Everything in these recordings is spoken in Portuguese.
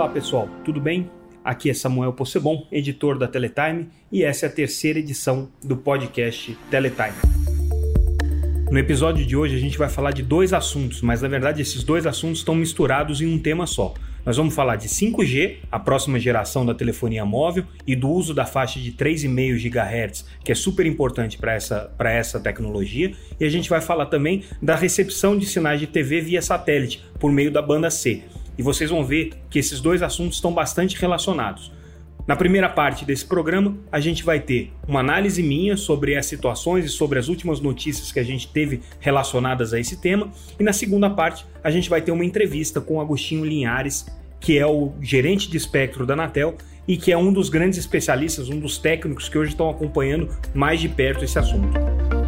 Olá pessoal, tudo bem? Aqui é Samuel Possebon, editor da Teletime, e essa é a terceira edição do podcast Teletime. No episódio de hoje a gente vai falar de dois assuntos, mas na verdade esses dois assuntos estão misturados em um tema só. Nós vamos falar de 5G, a próxima geração da telefonia móvel, e do uso da faixa de 3,5 GHz, que é super importante para essa, essa tecnologia. E a gente vai falar também da recepção de sinais de TV via satélite, por meio da banda C. E vocês vão ver que esses dois assuntos estão bastante relacionados. Na primeira parte desse programa, a gente vai ter uma análise minha sobre as situações e sobre as últimas notícias que a gente teve relacionadas a esse tema, e na segunda parte, a gente vai ter uma entrevista com Agostinho Linhares, que é o gerente de espectro da Anatel e que é um dos grandes especialistas, um dos técnicos que hoje estão acompanhando mais de perto esse assunto.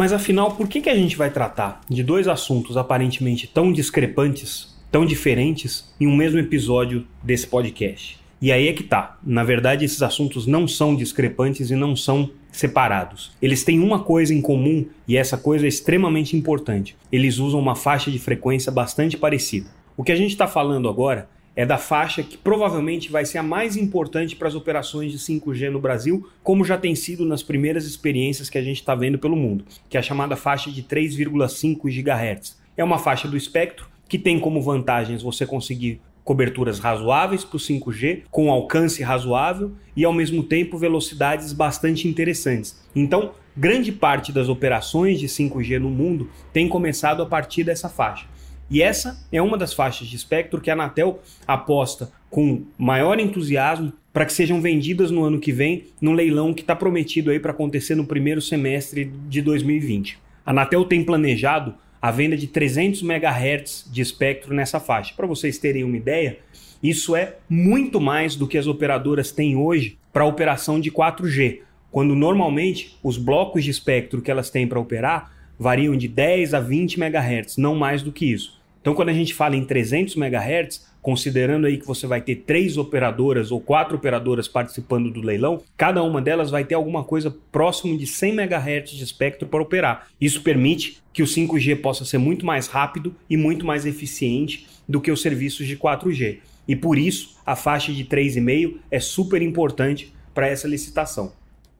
Mas afinal, por que, que a gente vai tratar de dois assuntos aparentemente tão discrepantes, tão diferentes, em um mesmo episódio desse podcast? E aí é que tá. Na verdade, esses assuntos não são discrepantes e não são separados. Eles têm uma coisa em comum e essa coisa é extremamente importante. Eles usam uma faixa de frequência bastante parecida. O que a gente está falando agora é da faixa que provavelmente vai ser a mais importante para as operações de 5G no Brasil, como já tem sido nas primeiras experiências que a gente está vendo pelo mundo, que é a chamada faixa de 3,5 GHz. É uma faixa do espectro que tem como vantagens você conseguir coberturas razoáveis para o 5G, com alcance razoável e ao mesmo tempo velocidades bastante interessantes. Então, grande parte das operações de 5G no mundo tem começado a partir dessa faixa. E essa é uma das faixas de espectro que a Anatel aposta com maior entusiasmo para que sejam vendidas no ano que vem no leilão que está prometido aí para acontecer no primeiro semestre de 2020. A Anatel tem planejado a venda de 300 MHz de espectro nessa faixa. Para vocês terem uma ideia, isso é muito mais do que as operadoras têm hoje para operação de 4G, quando normalmente os blocos de espectro que elas têm para operar variam de 10 a 20 MHz, não mais do que isso. Então, quando a gente fala em 300 MHz, considerando aí que você vai ter três operadoras ou quatro operadoras participando do leilão, cada uma delas vai ter alguma coisa próximo de 100 MHz de espectro para operar. Isso permite que o 5G possa ser muito mais rápido e muito mais eficiente do que os serviços de 4G. E por isso, a faixa de 3,5 é super importante para essa licitação.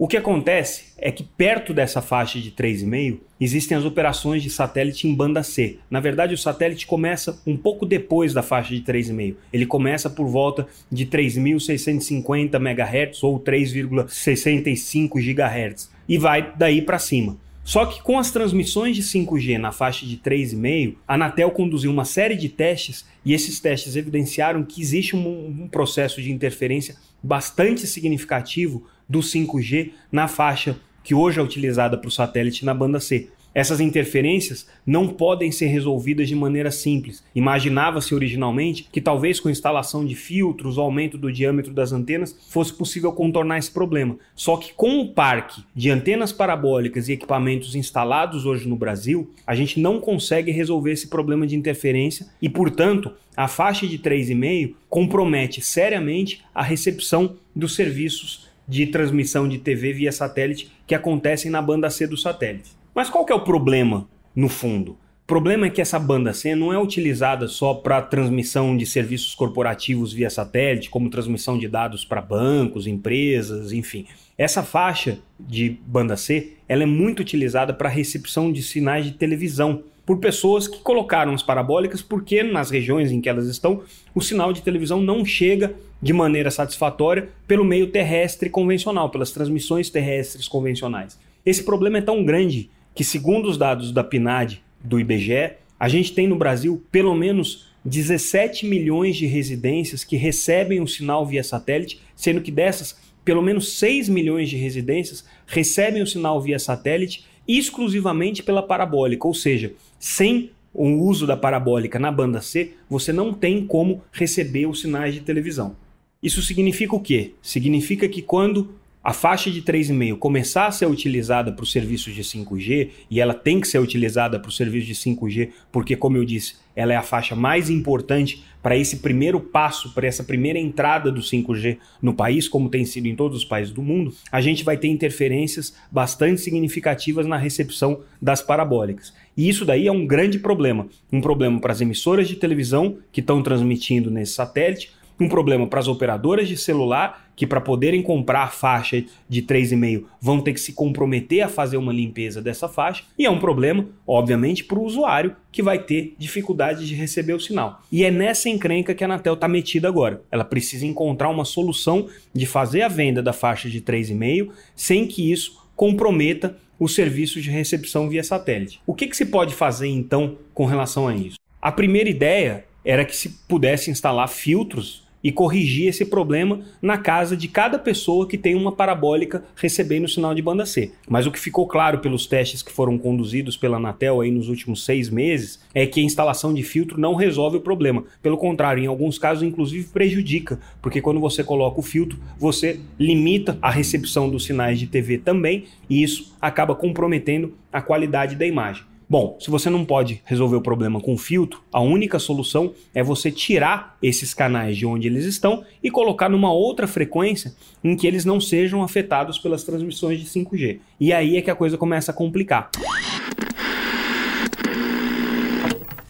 O que acontece é que perto dessa faixa de 3,5 existem as operações de satélite em banda C. Na verdade, o satélite começa um pouco depois da faixa de 3,5. Ele começa por volta de 3.650 MHz ou 3,65 GHz e vai daí para cima. Só que com as transmissões de 5G na faixa de 3,5, a Anatel conduziu uma série de testes e esses testes evidenciaram que existe um, um processo de interferência bastante significativo do 5G na faixa que hoje é utilizada para o satélite na banda C. Essas interferências não podem ser resolvidas de maneira simples. Imaginava-se originalmente que talvez com instalação de filtros ou aumento do diâmetro das antenas fosse possível contornar esse problema. Só que com o parque de antenas parabólicas e equipamentos instalados hoje no Brasil, a gente não consegue resolver esse problema de interferência e, portanto, a faixa de 3,5 compromete seriamente a recepção dos serviços de transmissão de TV via satélite que acontecem na banda C do satélite. Mas qual que é o problema no fundo? O problema é que essa banda C não é utilizada só para transmissão de serviços corporativos via satélite, como transmissão de dados para bancos, empresas, enfim. Essa faixa de banda C, ela é muito utilizada para recepção de sinais de televisão por pessoas que colocaram as parabólicas porque nas regiões em que elas estão, o sinal de televisão não chega de maneira satisfatória pelo meio terrestre convencional, pelas transmissões terrestres convencionais. Esse problema é tão grande que, segundo os dados da PNAD do IBGE, a gente tem no Brasil pelo menos 17 milhões de residências que recebem o sinal via satélite, sendo que dessas, pelo menos 6 milhões de residências recebem o sinal via satélite exclusivamente pela parabólica, ou seja, sem o uso da parabólica na banda C, você não tem como receber os sinais de televisão. Isso significa o quê? Significa que quando a faixa de 3,5 começar a ser utilizada para os serviços de 5G, e ela tem que ser utilizada para os serviços de 5G, porque, como eu disse, ela é a faixa mais importante para esse primeiro passo, para essa primeira entrada do 5G no país, como tem sido em todos os países do mundo, a gente vai ter interferências bastante significativas na recepção das parabólicas. E isso daí é um grande problema. Um problema para as emissoras de televisão que estão transmitindo nesse satélite, um problema para as operadoras de celular, que para poderem comprar a faixa de 3,5 vão ter que se comprometer a fazer uma limpeza dessa faixa, e é um problema, obviamente, para o usuário, que vai ter dificuldade de receber o sinal. E é nessa encrenca que a Anatel está metida agora. Ela precisa encontrar uma solução de fazer a venda da faixa de 3,5 sem que isso comprometa o serviço de recepção via satélite. O que, que se pode fazer então com relação a isso? A primeira ideia era que se pudesse instalar filtros e corrigir esse problema na casa de cada pessoa que tem uma parabólica recebendo o sinal de banda C. Mas o que ficou claro pelos testes que foram conduzidos pela Anatel aí nos últimos seis meses é que a instalação de filtro não resolve o problema. Pelo contrário, em alguns casos, inclusive, prejudica, porque quando você coloca o filtro, você limita a recepção dos sinais de TV também, e isso acaba comprometendo a qualidade da imagem. Bom, se você não pode resolver o problema com filtro, a única solução é você tirar esses canais de onde eles estão e colocar numa outra frequência em que eles não sejam afetados pelas transmissões de 5G. E aí é que a coisa começa a complicar.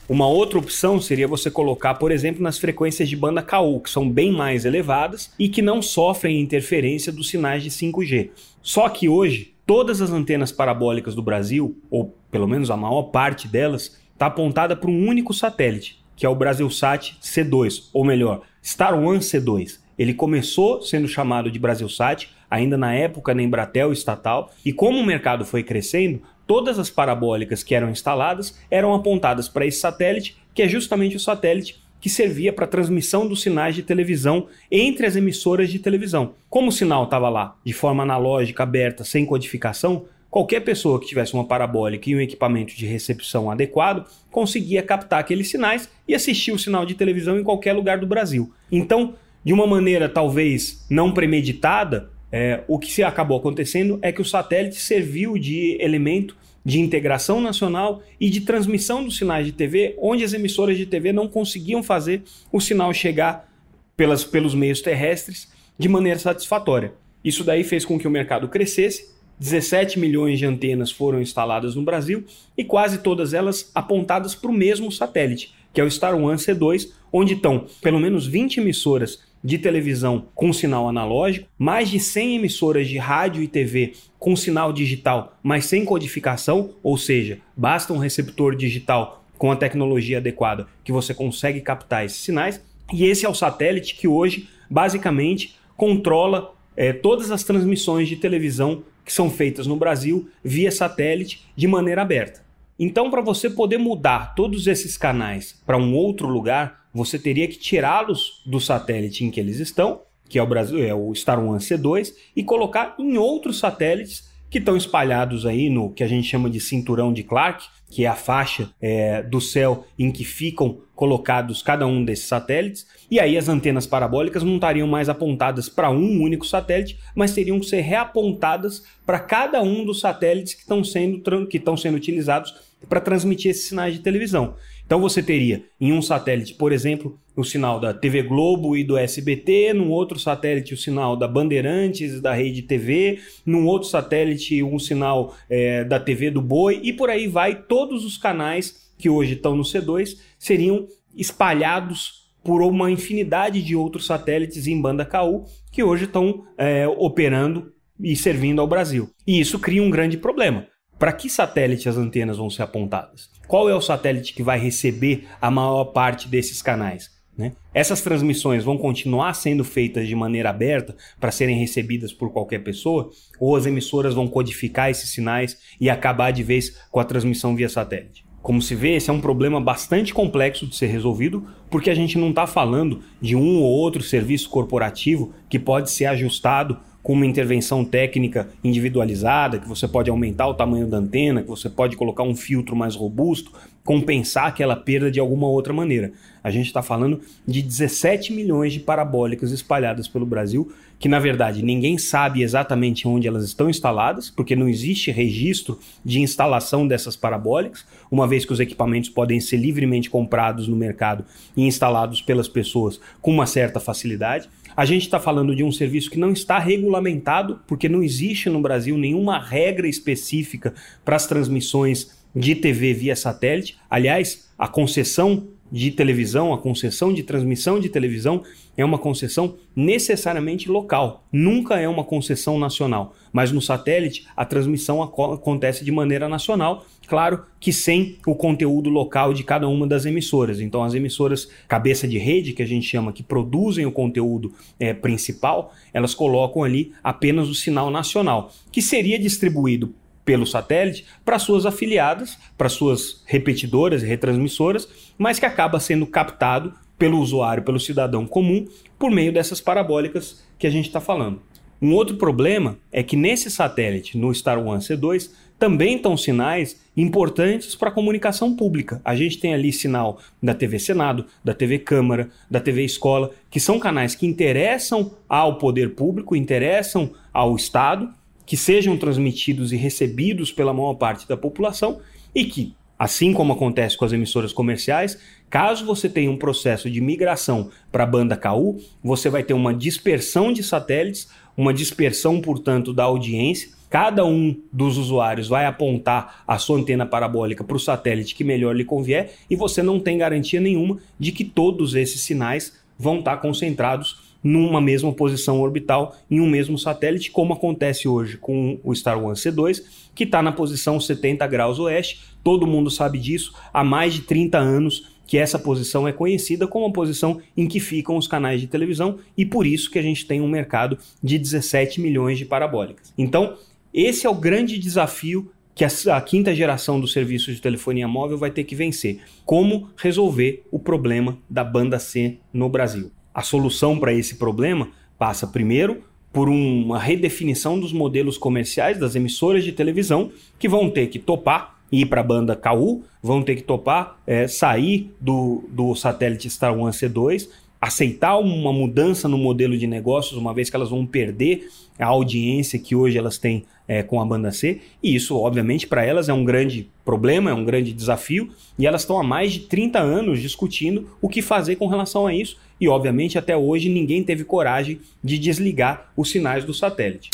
Uma outra opção seria você colocar, por exemplo, nas frequências de banda KU, que são bem mais elevadas e que não sofrem interferência dos sinais de 5G. Só que hoje, todas as antenas parabólicas do Brasil, ou pelo menos a maior parte delas, está apontada para um único satélite, que é o Brasilsat C2, ou melhor, Star One C2. Ele começou sendo chamado de Brasilsat, ainda na época na Embratel estatal, e como o mercado foi crescendo, todas as parabólicas que eram instaladas eram apontadas para esse satélite, que é justamente o satélite que servia para transmissão dos sinais de televisão entre as emissoras de televisão. Como o sinal estava lá de forma analógica, aberta, sem codificação, Qualquer pessoa que tivesse uma parabólica e um equipamento de recepção adequado conseguia captar aqueles sinais e assistir o sinal de televisão em qualquer lugar do Brasil. Então, de uma maneira talvez não premeditada, é, o que acabou acontecendo é que o satélite serviu de elemento de integração nacional e de transmissão dos sinais de TV, onde as emissoras de TV não conseguiam fazer o sinal chegar pelas, pelos meios terrestres de maneira satisfatória. Isso daí fez com que o mercado crescesse 17 milhões de antenas foram instaladas no Brasil e quase todas elas apontadas para o mesmo satélite, que é o Star One C2, onde estão pelo menos 20 emissoras de televisão com sinal analógico, mais de 100 emissoras de rádio e TV com sinal digital, mas sem codificação, ou seja, basta um receptor digital com a tecnologia adequada que você consegue captar esses sinais. E esse é o satélite que hoje basicamente controla é, todas as transmissões de televisão que são feitas no Brasil via satélite de maneira aberta. Então, para você poder mudar todos esses canais para um outro lugar, você teria que tirá-los do satélite em que eles estão, que é o Brasil, é o Star One C2, e colocar em outros satélites que estão espalhados aí no que a gente chama de cinturão de Clark, que é a faixa é, do céu em que ficam colocados cada um desses satélites. E aí as antenas parabólicas não estariam mais apontadas para um único satélite, mas teriam que ser reapontadas para cada um dos satélites que estão sendo, que estão sendo utilizados para transmitir esses sinais de televisão. Então você teria em um satélite, por exemplo, o sinal da TV Globo e do SBT, num outro satélite o sinal da Bandeirantes da Rede TV, num outro satélite um sinal é, da TV do Boi e por aí vai. Todos os canais que hoje estão no C2 seriam espalhados por uma infinidade de outros satélites em banda KU que hoje estão é, operando e servindo ao Brasil. E isso cria um grande problema. Para que satélite as antenas vão ser apontadas? qual é o satélite que vai receber a maior parte desses canais. Né? Essas transmissões vão continuar sendo feitas de maneira aberta para serem recebidas por qualquer pessoa, ou as emissoras vão codificar esses sinais e acabar de vez com a transmissão via satélite? Como se vê, esse é um problema bastante complexo de ser resolvido, porque a gente não está falando de um ou outro serviço corporativo que pode ser ajustado com uma intervenção técnica individualizada, que você pode aumentar o tamanho da antena, que você pode colocar um filtro mais robusto, compensar aquela perda de alguma outra maneira. A gente está falando de 17 milhões de parabólicas espalhadas pelo Brasil, que na verdade ninguém sabe exatamente onde elas estão instaladas, porque não existe registro de instalação dessas parabólicas, uma vez que os equipamentos podem ser livremente comprados no mercado e instalados pelas pessoas com uma certa facilidade. A gente está falando de um serviço que não está regulamentado, porque não existe no Brasil nenhuma regra específica para as transmissões de TV via satélite. Aliás, a concessão de televisão, a concessão de transmissão de televisão é uma concessão necessariamente local, nunca é uma concessão nacional. Mas no satélite a transmissão acontece de maneira nacional, claro que sem o conteúdo local de cada uma das emissoras. Então as emissoras cabeça de rede, que a gente chama, que produzem o conteúdo é, principal, elas colocam ali apenas o sinal nacional, que seria distribuído pelo satélite para suas afiliadas, para suas repetidoras e retransmissoras, mas que acaba sendo captado pelo usuário, pelo cidadão comum, por meio dessas parabólicas que a gente está falando. Um outro problema é que nesse satélite, no Star One C2, também estão sinais importantes para a comunicação pública. A gente tem ali sinal da TV Senado, da TV Câmara, da TV Escola, que são canais que interessam ao poder público, interessam ao Estado que sejam transmitidos e recebidos pela maior parte da população e que, assim como acontece com as emissoras comerciais, caso você tenha um processo de migração para a banda KU, você vai ter uma dispersão de satélites, uma dispersão, portanto, da audiência. Cada um dos usuários vai apontar a sua antena parabólica para o satélite que melhor lhe convier e você não tem garantia nenhuma de que todos esses sinais vão estar concentrados numa mesma posição orbital em um mesmo satélite, como acontece hoje com o Star One C2, que está na posição 70 graus oeste. Todo mundo sabe disso há mais de 30 anos que essa posição é conhecida como a posição em que ficam os canais de televisão e por isso que a gente tem um mercado de 17 milhões de parabólicas. Então, esse é o grande desafio que a, quinta geração do serviço de telefonia móvel vai ter que vencer. Como resolver o problema da banda C no Brasil? A solução para esse problema passa primeiro por uma redefinição dos modelos comerciais das emissoras de televisão que vão ter que topar ir para a banda KU, vão ter que topar é, sair do, do satélite Star One C2, aceitar uma mudança no modelo de negócios, uma vez que elas vão perder a audiência que hoje elas têm é, com a banda C, e isso, obviamente, para elas é um grande problema, é um grande desafio, e elas estão há mais de 30 anos discutindo o que fazer com relação a isso, e obviamente até hoje ninguém teve coragem de desligar os sinais do satélite.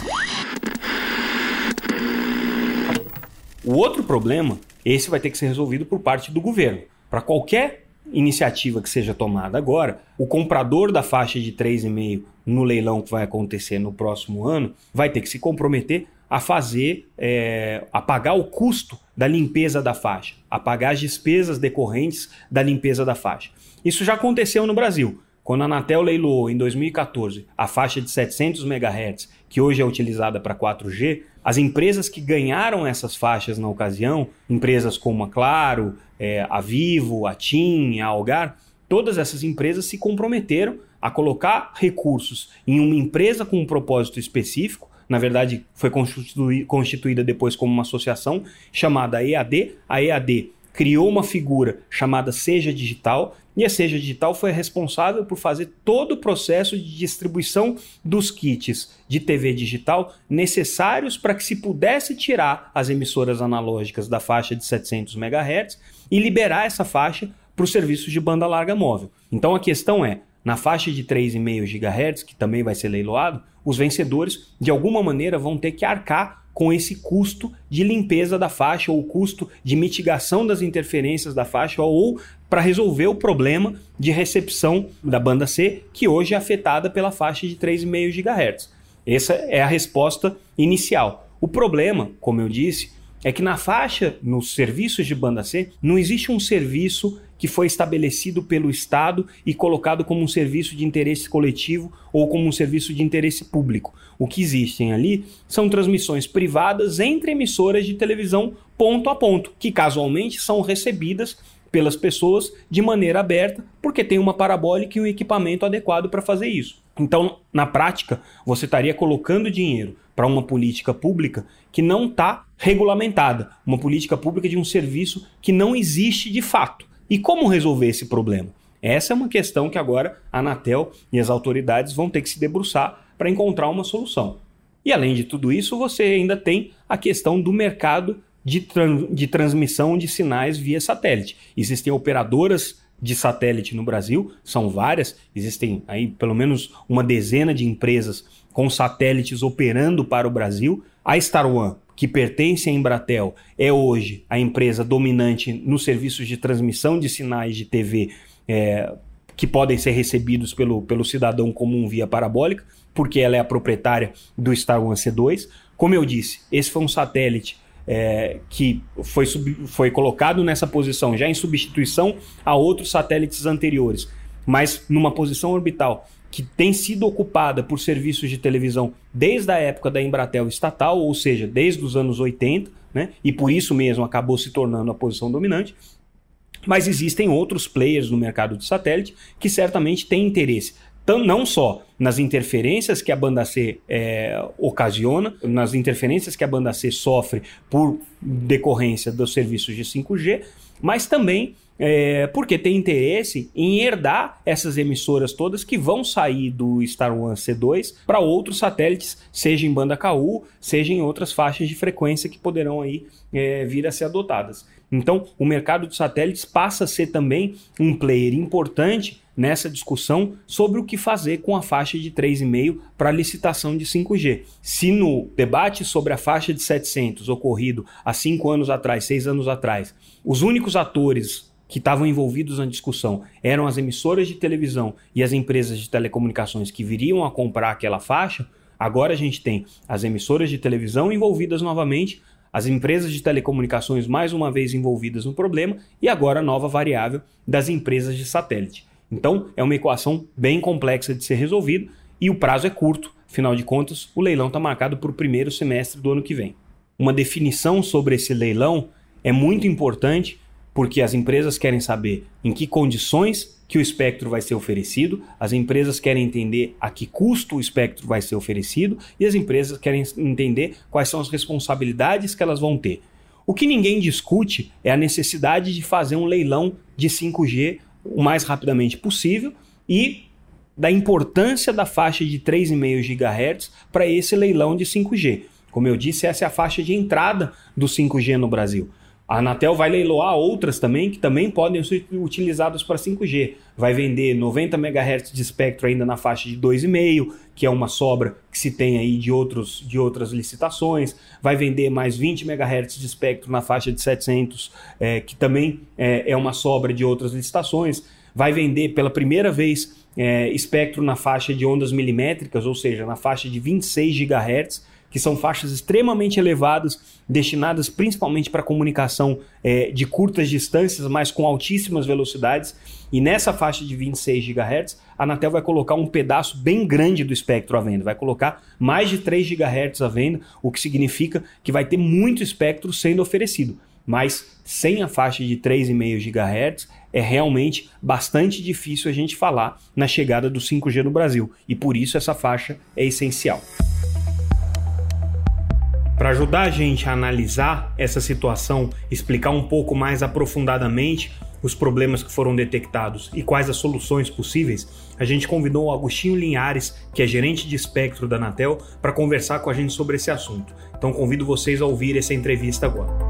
O outro problema, esse vai ter que ser resolvido por parte do governo. Para qualquer iniciativa que seja tomada agora, o comprador da faixa de 3,5 no leilão que vai acontecer no próximo ano vai ter que se comprometer a fazer, é, a pagar o custo da limpeza da faixa, a pagar as despesas decorrentes da limpeza da faixa. Isso já aconteceu no Brasil. Quando a Anatel leiloou em 2014 a faixa de 700 MHz, que hoje é utilizada para 4G, as empresas que ganharam essas faixas na ocasião, empresas como a Claro, é, a Vivo, a TIM, a Algar, todas essas empresas se comprometeram a colocar recursos em uma empresa com um propósito específico na verdade foi constituída depois como uma associação chamada EAD. A EAD criou uma figura chamada Seja Digital, e a Seja Digital foi responsável por fazer todo o processo de distribuição dos kits de TV digital necessários para que se pudesse tirar as emissoras analógicas da faixa de 700 MHz e liberar essa faixa para os serviços de banda larga móvel. Então a questão é, na faixa de 3,5 GHz, que também vai ser leiloado, os vencedores de alguma maneira vão ter que arcar com esse custo de limpeza da faixa ou custo de mitigação das interferências da faixa ou para resolver o problema de recepção da banda C, que hoje é afetada pela faixa de 3,5 GHz. Essa é a resposta inicial. O problema, como eu disse, é que na faixa, nos serviços de banda C, não existe um serviço que foi estabelecido pelo Estado e colocado como um serviço de interesse coletivo ou como um serviço de interesse público. O que existem ali são transmissões privadas entre emissoras de televisão ponto a ponto, que casualmente são recebidas pelas pessoas de maneira aberta, porque tem uma parabólica e um equipamento adequado para fazer isso. Então, na prática, você estaria colocando dinheiro para uma política pública que não está regulamentada, uma política pública de um serviço que não existe de fato. E como resolver esse problema? Essa é uma questão que agora a Anatel e as autoridades vão ter que se debruçar para encontrar uma solução. E além de tudo isso, você ainda tem a questão do mercado de, tran de transmissão de sinais via satélite. Existem operadoras de satélite no Brasil, são várias, existem aí pelo menos uma dezena de empresas com satélites operando para o Brasil. A Star One, que pertence à Embratel, é hoje a empresa dominante nos serviços de transmissão de sinais de TV é, que podem ser recebidos pelo, pelo cidadão comum via parabólica, porque ela é a proprietária do Star One C2. Como eu disse, esse foi um satélite é, que foi, sub, foi colocado nessa posição já em substituição a outros satélites anteriores, mas numa posição orbital que tem sido ocupada por serviços de televisão desde a época da Embratel estatal, ou seja, desde os anos 80, né? e por isso mesmo acabou se tornando a posição dominante. Mas existem outros players no mercado de satélite que certamente têm interesse, não só nas interferências que a banda C é, ocasiona, nas interferências que a banda C sofre por decorrência dos serviços de 5G, mas também é, porque tem interesse em herdar essas emissoras todas que vão sair do Star One C2 para outros satélites, seja em banda KU, seja em outras faixas de frequência que poderão aí é, vir a ser adotadas. Então, o mercado de satélites passa a ser também um player importante nessa discussão sobre o que fazer com a faixa de 3,5 para licitação de 5G. Se no debate sobre a faixa de 700 ocorrido há cinco anos atrás, seis anos atrás, os únicos atores que estavam envolvidos na discussão eram as emissoras de televisão e as empresas de telecomunicações que viriam a comprar aquela faixa, agora a gente tem as emissoras de televisão envolvidas novamente, as empresas de telecomunicações mais uma vez envolvidas no problema e agora a nova variável das empresas de satélite. Então é uma equação bem complexa de ser resolvida e o prazo é curto, afinal de contas, o leilão está marcado para o primeiro semestre do ano que vem. Uma definição sobre esse leilão é muito importante porque as empresas querem saber em que condições que o espectro vai ser oferecido, as empresas querem entender a que custo o espectro vai ser oferecido e as empresas querem entender quais são as responsabilidades que elas vão ter. O que ninguém discute é a necessidade de fazer um leilão de 5G o mais rapidamente possível e da importância da faixa de 3,5 GHz para esse leilão de 5G. Como eu disse, essa é a faixa de entrada do 5G no Brasil. A Anatel vai leiloar outras também que também podem ser utilizadas para 5G. Vai vender 90 MHz de espectro ainda na faixa de 2,5, que é uma sobra que se tem aí de, outros, de outras licitações. Vai vender mais 20 MHz de espectro na faixa de 700, é, que também é, é uma sobra de outras licitações. Vai vender pela primeira vez é, espectro na faixa de ondas milimétricas, ou seja, na faixa de 26 GHz que são faixas extremamente elevadas, destinadas principalmente para comunicação é, de curtas distâncias, mas com altíssimas velocidades. E nessa faixa de 26 GHz, a Anatel vai colocar um pedaço bem grande do espectro à venda, vai colocar mais de 3 GHz à venda, o que significa que vai ter muito espectro sendo oferecido. Mas sem a faixa de 3,5 GHz, é realmente bastante difícil a gente falar na chegada do 5G no Brasil. E por isso essa faixa é essencial. Para ajudar a gente a analisar essa situação, explicar um pouco mais aprofundadamente os problemas que foram detectados e quais as soluções possíveis, a gente convidou o Agostinho Linhares, que é gerente de espectro da Anatel, para conversar com a gente sobre esse assunto. Então convido vocês a ouvir essa entrevista agora.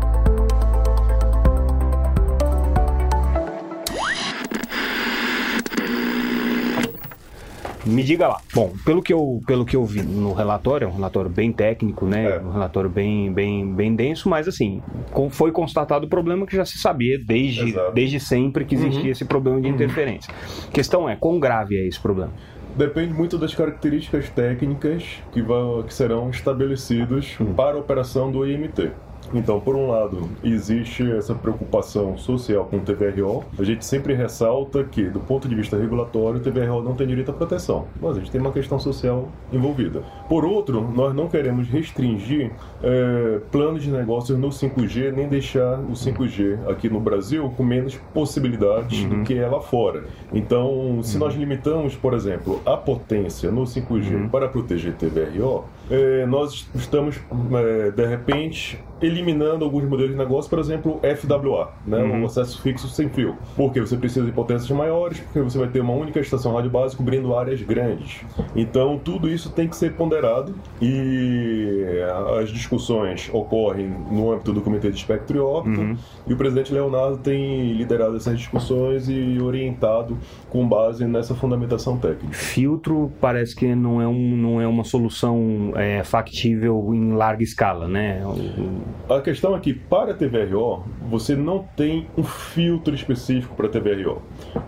Me diga lá. Bom, pelo que eu, pelo que eu vi no relatório, é um relatório bem técnico, né? É. Um relatório bem, bem, bem denso, mas assim, foi constatado o problema que já se sabia desde, desde sempre que existia uhum. esse problema de uhum. interferência. A questão é, quão grave é esse problema? Depende muito das características técnicas que, vão, que serão estabelecidas uhum. para a operação do IMT. Então, por um lado, existe essa preocupação social com o TVRO. A gente sempre ressalta que, do ponto de vista regulatório, o TVRO não tem direito à proteção, mas a gente tem uma questão social envolvida. Por outro, nós não queremos restringir é, planos de negócios no 5G, nem deixar o 5G aqui no Brasil com menos possibilidades uhum. do que é lá fora. Então, se uhum. nós limitamos, por exemplo, a potência no 5G uhum. para proteger TVRO, é, nós estamos, é, de repente, eliminando alguns modelos de negócio, por exemplo, FWA, né, uhum. o acesso fixo sem fio. Porque você precisa de potências maiores, porque você vai ter uma única estação rádio base cobrindo áreas grandes. Então, tudo isso tem que ser ponderado e as discussões ocorrem no âmbito do Comitê de Espectro e Óptica uhum. e o presidente Leonardo tem liderado essas discussões e orientado com base nessa fundamentação técnica. Filtro parece que não é, um, não é uma solução é, factível em larga escala, né? A questão é que para TVRO você não tem um filtro específico para TVRO.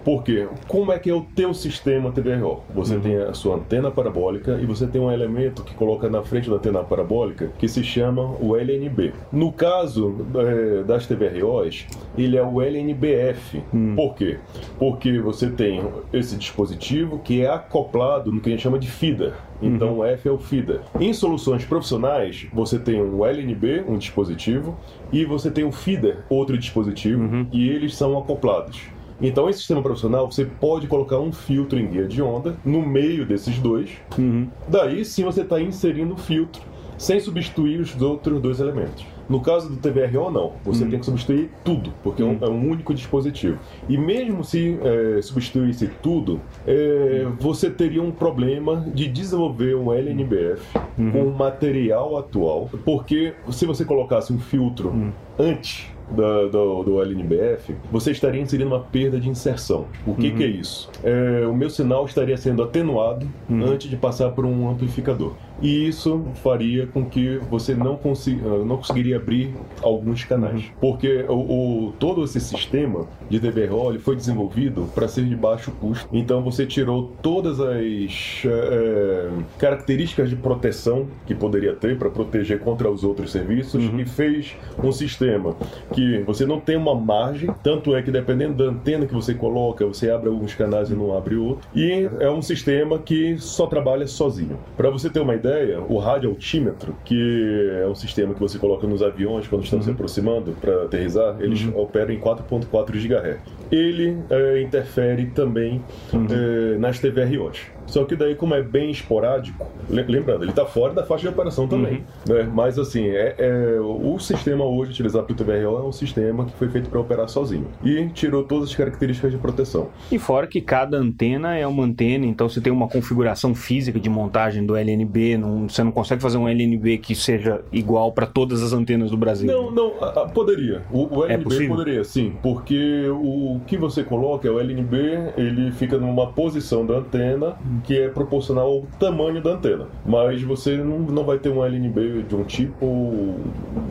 Por quê? Como é que é o teu sistema TVRO? Você uhum. tem a sua antena parabólica e você tem um elemento que coloca na frente da antena parabólica que se chama o LNB. No caso é, das TVROs, ele é o LNBF. Uhum. Por quê? Porque você tem esse dispositivo que é acoplado no que a gente chama de feeder. Então uhum. o F é o feeder. Em soluções profissionais, você tem um LNB, um dispositivo, e você tem um feeder, outro dispositivo, uhum. e eles são acoplados. Então, em sistema profissional, você pode colocar um filtro em guia de onda no meio desses dois. Uhum. Daí sim você está inserindo o filtro sem substituir os outros dois elementos. No caso do TVRO, não. Você hum. tem que substituir tudo, porque hum. é, um, é, um, único dispositivo. E mesmo se é, substituísse tudo, é, você teria um problema de desenvolver um LNBF uhum. com o material atual, porque se você colocasse um filtro hum. antes do, do, do, LNBF, você estaria inserindo uma perda de inserção. O que, uhum. que é isso? É, o meu sinal estaria sendo atenuado uhum. antes de passar por um amplificador e isso faria com que você não, consiga, não conseguiria abrir alguns canais. Uhum. Porque o, o, todo esse sistema de DVRO foi desenvolvido para ser de baixo custo. Então você tirou todas as é, características de proteção que poderia ter para proteger contra os outros serviços uhum. e fez um sistema que você não tem uma margem, tanto é que dependendo da antena que você coloca, você abre alguns canais e não abre outro. E é um sistema que só trabalha sozinho. Para você ter uma ideia, ideia, o rádio altímetro, que é um sistema que você coloca nos aviões quando estão uhum. se aproximando para aterrizar, eles uhum. operam em 4.4 GHz. Ele é, interfere também uhum. é, nas TVROs. Só que daí, como é bem esporádico, lembrando, ele está fora da faixa de operação também. Uhum. Né? Mas assim, é, é, o sistema hoje utilizado pelo TVRO é um sistema que foi feito para operar sozinho. E tirou todas as características de proteção. E fora que cada antena é uma antena, então você tem uma configuração física de montagem do LNB, não, você não consegue fazer um LNB que seja igual para todas as antenas do Brasil. Não, não, a, a, poderia. O, o LNB é poderia, sim, porque o que você coloca é o LNB, ele fica numa posição da antena que é proporcional ao tamanho da antena. Mas você não, não vai ter um LNB de um tipo ou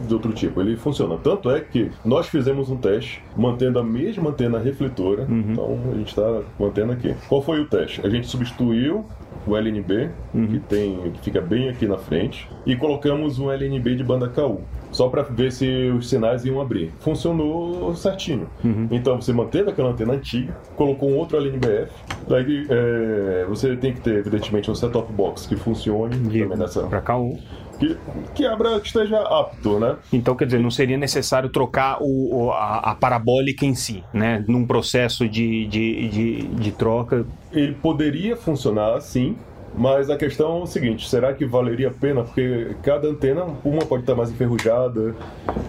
de outro tipo. Ele funciona. Tanto é que nós fizemos um teste mantendo a mesma antena refletora. Uhum. Então a gente está mantendo aqui. Qual foi o teste? A gente substituiu o LNB, uhum. que, tem, que fica bem aqui na frente, e colocamos um LNB de banda KU só para ver se os sinais iam abrir. Funcionou certinho. Uhum. Então você manteve aquela antena antiga, colocou um outro LNBF, daí é, você tem que ter, evidentemente, um set-top box que funcione e também nessa. Para um. Que, que abra, que esteja apto, né? Então, quer dizer, não seria necessário trocar o, a, a parabólica em si, né? Num processo de, de, de, de troca. Ele poderia funcionar, sim, mas a questão é o seguinte: será que valeria a pena? Porque cada antena, uma pode estar mais enferrujada.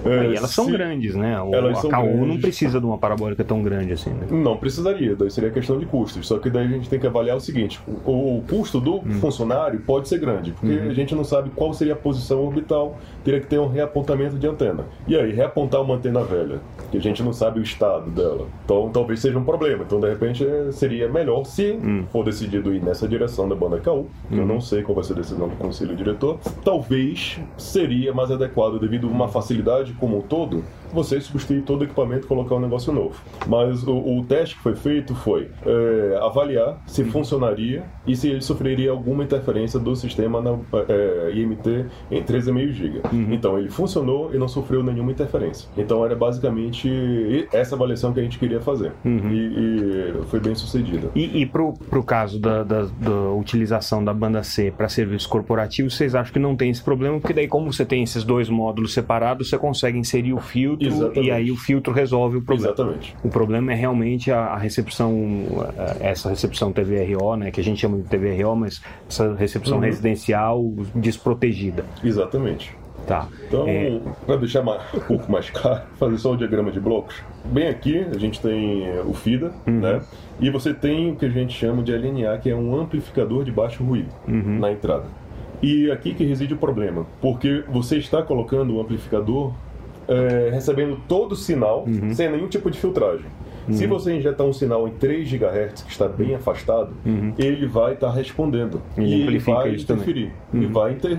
É, e elas são grandes, né? O, elas a KU não precisa de uma parabólica tão grande assim. Né? Não precisaria, daí seria questão de custos. Só que daí a gente tem que avaliar o seguinte: o, o custo do hum. funcionário pode ser grande, porque uhum. a gente não sabe qual seria a posição orbital, teria que ter um reapontamento de antena. E aí, reapontar uma antena velha, que a gente não sabe o estado dela. Então talvez seja um problema. Então, de repente, seria melhor se hum. for decidido ir nessa direção da banda KU Eu não sei qual vai ser a decisão do conselho diretor, talvez seria mais adequado, devido a uma facilidade como um todo, você substituir todo o equipamento e colocar um negócio novo. Mas o, o teste que foi feito foi é, avaliar se funcionaria e se ele sofreria alguma interferência do sistema na é, IMT em 13,5 GB. Então ele funcionou e não sofreu nenhuma interferência. Então era basicamente essa avaliação que a gente queria fazer. E, e foi bem sucedida. E, e pro, pro caso da, da, da utilização da banda C para serviços corporativos, vocês acham que não tem esse problema? Porque daí, como você tem esses dois módulos separados, você consegue inserir o filtro Exatamente. e aí o filtro resolve o problema. Exatamente. O problema é realmente a, a recepção, eh, essa recepção TVRO, né, que a gente chama de TVRO, mas essa recepção residencial desprotegida. Exatamente. Tá. Então, É. para deixar um pouco mais claro, fazer só o diagrama de blocos. Bem aqui, a gente tem eh, o FIDA, né? E você tem o que a gente chama de LNA, que é um amplificador de baixo ruído na entrada. E aqui que reside o problema, porque você está colocando o amplificador eh, recebendo todo o sinal sem nenhum tipo de filtragem. Se você injetar um sinal em 3 GHz que está bem afastado, ele vai estar respondendo. Ele e ele vai interferir. Ele, vai inter...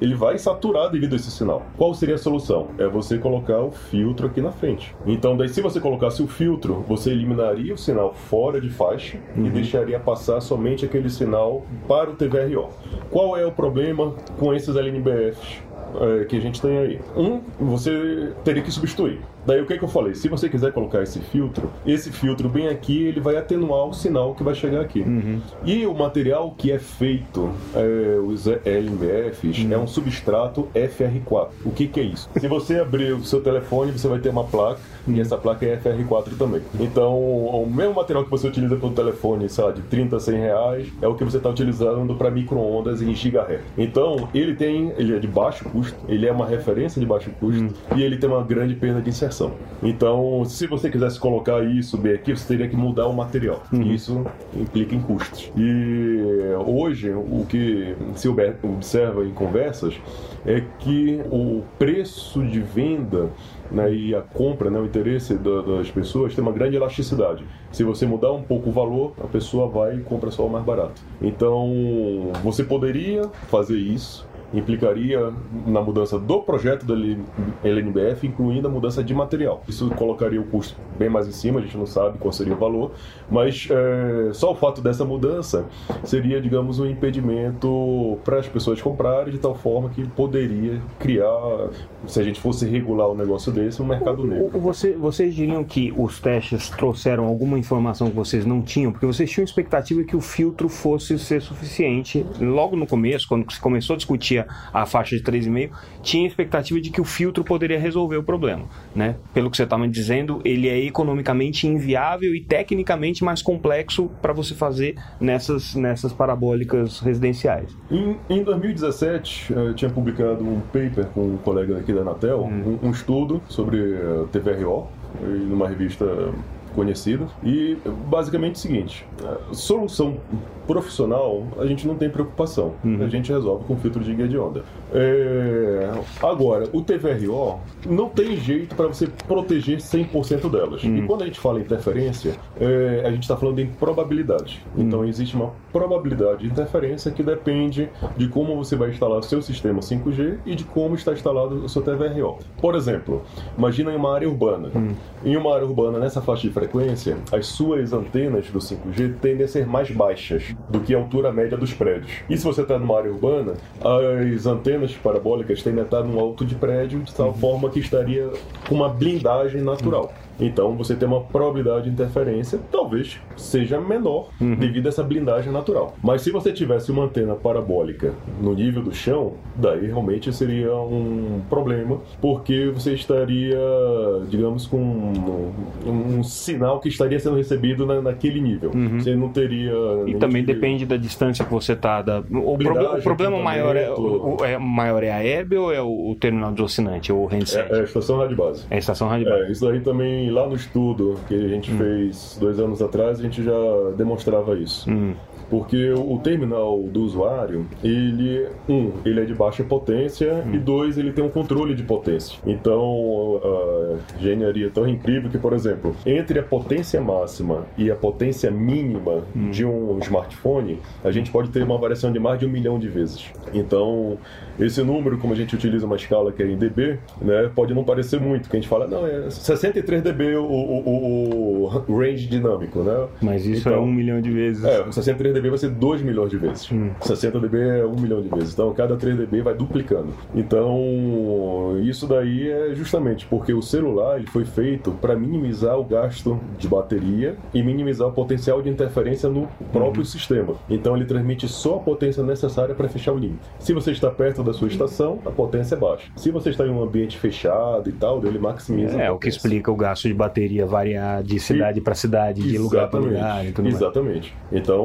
ele vai saturar devido a esse sinal. Qual seria a solução? É você colocar o filtro aqui na frente. Então, daí, se você colocasse o filtro, você eliminaria o sinal fora de faixa e deixaria passar somente aquele sinal para o TVRO. Qual é o problema com esses LNBFs? É, que a gente tem aí. Um, você teria que substituir. Daí o que, que eu falei? Se você quiser colocar esse filtro, esse filtro bem aqui, ele vai atenuar o sinal que vai chegar aqui. E o material que é feito, é, os LMFs, é um substrato FR4. O que, que é isso? Se você abrir o seu telefone, você vai ter uma placa, e essa placa é FR4 também. Então, o mesmo material que você utiliza para o telefone, sei lá, de 30 a 100 reais, é o que você está utilizando para micro-ondas em gigahertz. Então, ele tem, ele é de baixo custo, ele é uma referência de baixo custo, e ele tem uma grande perda de inserção. Então, se você quisesse colocar isso bem aqui, você teria que mudar o material. E Isso implica em custos. E hoje, o que se observa em conversas é que o preço de venda né, e a compra, né, o interesse da- das pessoas tem uma grande elasticidade. Se você mudar um pouco o valor, a pessoa vai e compra só o mais barato. Então, você poderia fazer isso implicaria na mudança do projeto L- LNBF, incluindo a mudança de material. Isso colocaria o custo bem mais em cima, a gente não sabe qual seria o valor, mas é, só o fato dessa mudança seria, digamos, um impedimento para as pessoas comprarem de tal forma que poderia criar, se a gente fosse regular um negócio desse, um mercado negro. O- Você, vocês diriam que os testes trouxeram alguma informação que vocês não tinham? Porque vocês tinham expectativa que o filtro fosse ser suficiente. Logo no começo, quando se começou a discutir a faixa de 3,5, tinha expectativa de que o filtro poderia resolver o problema. Né? Pelo que você está me dizendo, ele é economicamente inviável e tecnicamente mais complexo para você fazer nessas, nessas parabólicas residenciais. Em, em 2017, eu tinha publicado um paper com um colega aqui da Anatel, um, um estudo sobre eh, TVRO, numa revista conhecida. E basicamente é o seguinte: solução profissional a gente não tem preocupação, a gente resolve com filtro de guia de onda. É, agora, o TVRO não tem jeito para você proteger 100% delas. E quando a gente fala em interferência, é, a gente está falando em probabilidade. Então existe uma probabilidade de interferência que depende de como você vai instalar o seu sistema 5G e de como está instalado o seu TVRO. Por exemplo, imagina em uma área urbana. Em uma área urbana, nessa faixa de frequência, as suas antenas do 5G tendem a ser mais baixas do que a altura média dos prédios. E se você está numa área urbana, as antenas parabólicas tendem a estar num alto de prédio de tal forma que estaria com uma blindagem natural. Então você tem uma probabilidade de interferência, talvez seja menor devido a essa blindagem natural. Mas se você tivesse uma antena parabólica no nível do chão, daí realmente seria um problema, porque você estaria, digamos, com um, um sinal que estaria sendo recebido na- naquele nível. Você não teria. E nenhum também tipo de- depende da distância que você está. Da... O, Blindagem, o problema maior é, equipamento. o, é, maior é a Hebe ou é o, o terminal de oscilante, ou o handset? É, é a estação rádio base. É a estação rádio base. É, isso daí também, lá no estudo que a gente fez dois anos atrás, a gente já demonstrava isso. Hum. Porque o terminal do usuário, ele, um, ele é de baixa potência hum. e dois, ele tem um controle de potência. Então, a engenharia é tão incrível que, por exemplo, entre a potência máxima e a potência mínima hum. de um smartphone, a gente pode ter uma variação de mais de um milhão de vezes. Então, esse número, como a gente utiliza uma escala que é em dB, né, pode não parecer muito, que a gente fala, não, é 63 dB o, o, o range dinâmico, né? Mas isso é então, é um milhão de vezes. É, 63 dB vai ser 2 milhões de vezes. Hum. 60 dB é 1 milhão de vezes. Então, cada 3 dB vai duplicando. Então, isso daí é justamente porque o celular ele foi feito para minimizar o gasto de bateria e minimizar o potencial de interferência no próprio uhum. sistema. Então, ele transmite só a potência necessária para fechar o limite. Se você está perto da sua estação, a potência é baixa. Se você está em um ambiente fechado e tal, ele maximiza. É, o que explica o gasto de bateria variar de cidade para cidade, de lugar para lugar Exatamente. Então,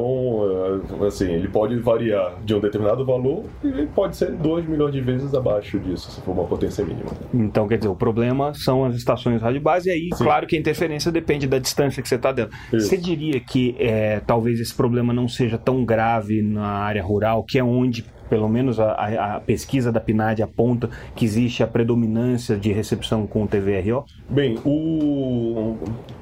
assim, ele pode variar de um determinado valor e pode ser 2 milhões de vezes abaixo disso, se for uma potência mínima. Então, quer dizer, o problema são as estações rádio base, e aí, Sim. claro que a interferência depende da distância que você está dentro. Isso. Você diria que é, talvez esse problema não seja tão grave na área rural, que é onde pelo menos a, a, pesquisa da PNAD aponta que existe a predominância de recepção com TVRO? Bem, o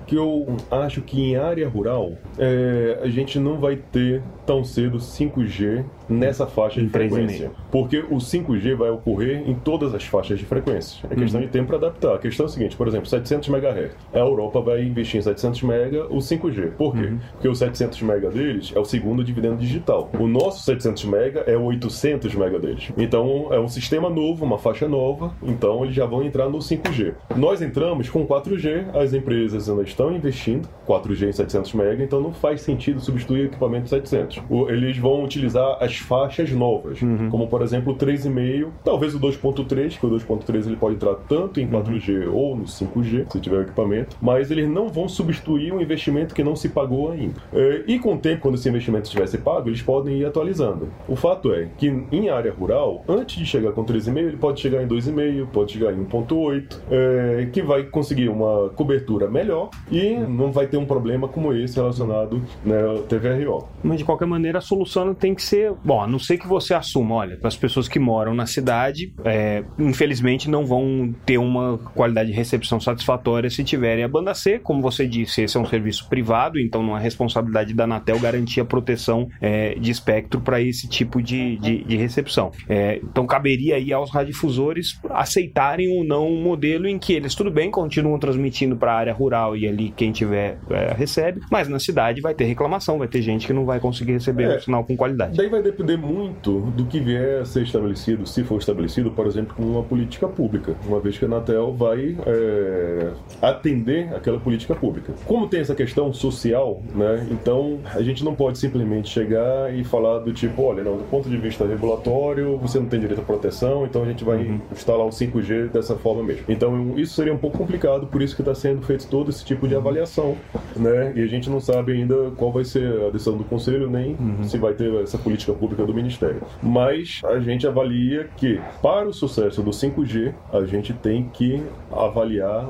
que eu acho que em área rural é, a gente não vai ter tão cedo 5G nessa faixa de frequência. Porque o 5G vai ocorrer em todas as faixas de frequência. É questão uhum. de tempo para adaptar. A questão é a seguinte, por exemplo, 700 MHz. A Europa vai investir em 700 MHz o 5G. Por quê? Uhum. Porque o 700 MHz deles é o segundo dividendo digital. O nosso 700 MHz é o 800 MHz deles. Então é um sistema novo, uma faixa nova, então eles já vão entrar no 5G. Nós entramos com 4G, as empresas ainda estão investindo 4G em 700 MHz, então não faz sentido substituir o equipamento 700. Eles vão utilizar as faixas novas, uhum. como por exemplo o 3,5, talvez o 2.3, que o 2.3 ele pode entrar tanto em 4G uhum. ou no 5G, se tiver o equipamento, mas eles não vão substituir um investimento que não se pagou ainda. É, e com o tempo, quando esse investimento tivesse pago, eles podem ir atualizando. O fato é que em área rural, antes de chegar com 3,5, ele pode chegar em 2,5, pode chegar em 1.8, é, que vai conseguir uma cobertura melhor e não vai ter um problema como esse relacionado né, ao TVRO. Mas de qualquer maneira a solução tem que ser, bom, a não ser que você assuma, olha, as pessoas que moram na cidade, é, infelizmente não vão ter uma qualidade de recepção satisfatória se tiverem a banda C, como você disse, esse é um serviço privado, então não é responsabilidade da Anatel garantir a proteção é, de espectro para esse tipo de, de, de recepção. É, então caberia aí aos radiodifusores aceitarem ou não um modelo em que eles, tudo bem, continuam transmitindo para a área rural e ali quem tiver é, recebe, mas na cidade vai ter reclamação, vai ter gente que não vai conseguir receber é, o sinal com qualidade. Daí vai depender muito do que vier a ser estabelecido, se for estabelecido, por exemplo, como uma política pública, uma vez que a Anatel vai é, atender aquela política pública. Como tem essa questão social, né, então a gente não pode simplesmente chegar e falar do tipo, olha, não, do ponto de vista regulatório, você não tem direito à proteção, então a gente vai uhum. instalar o 5G dessa forma mesmo. Então isso seria um pouco complicado, por isso que está sendo feito todo esse tipo de de avaliação, né? E a gente não sabe ainda qual vai ser a decisão do conselho, nem uhum. se vai ter essa política pública do Ministério. Mas a gente avalia que, para o sucesso do 5G, a gente tem que avaliar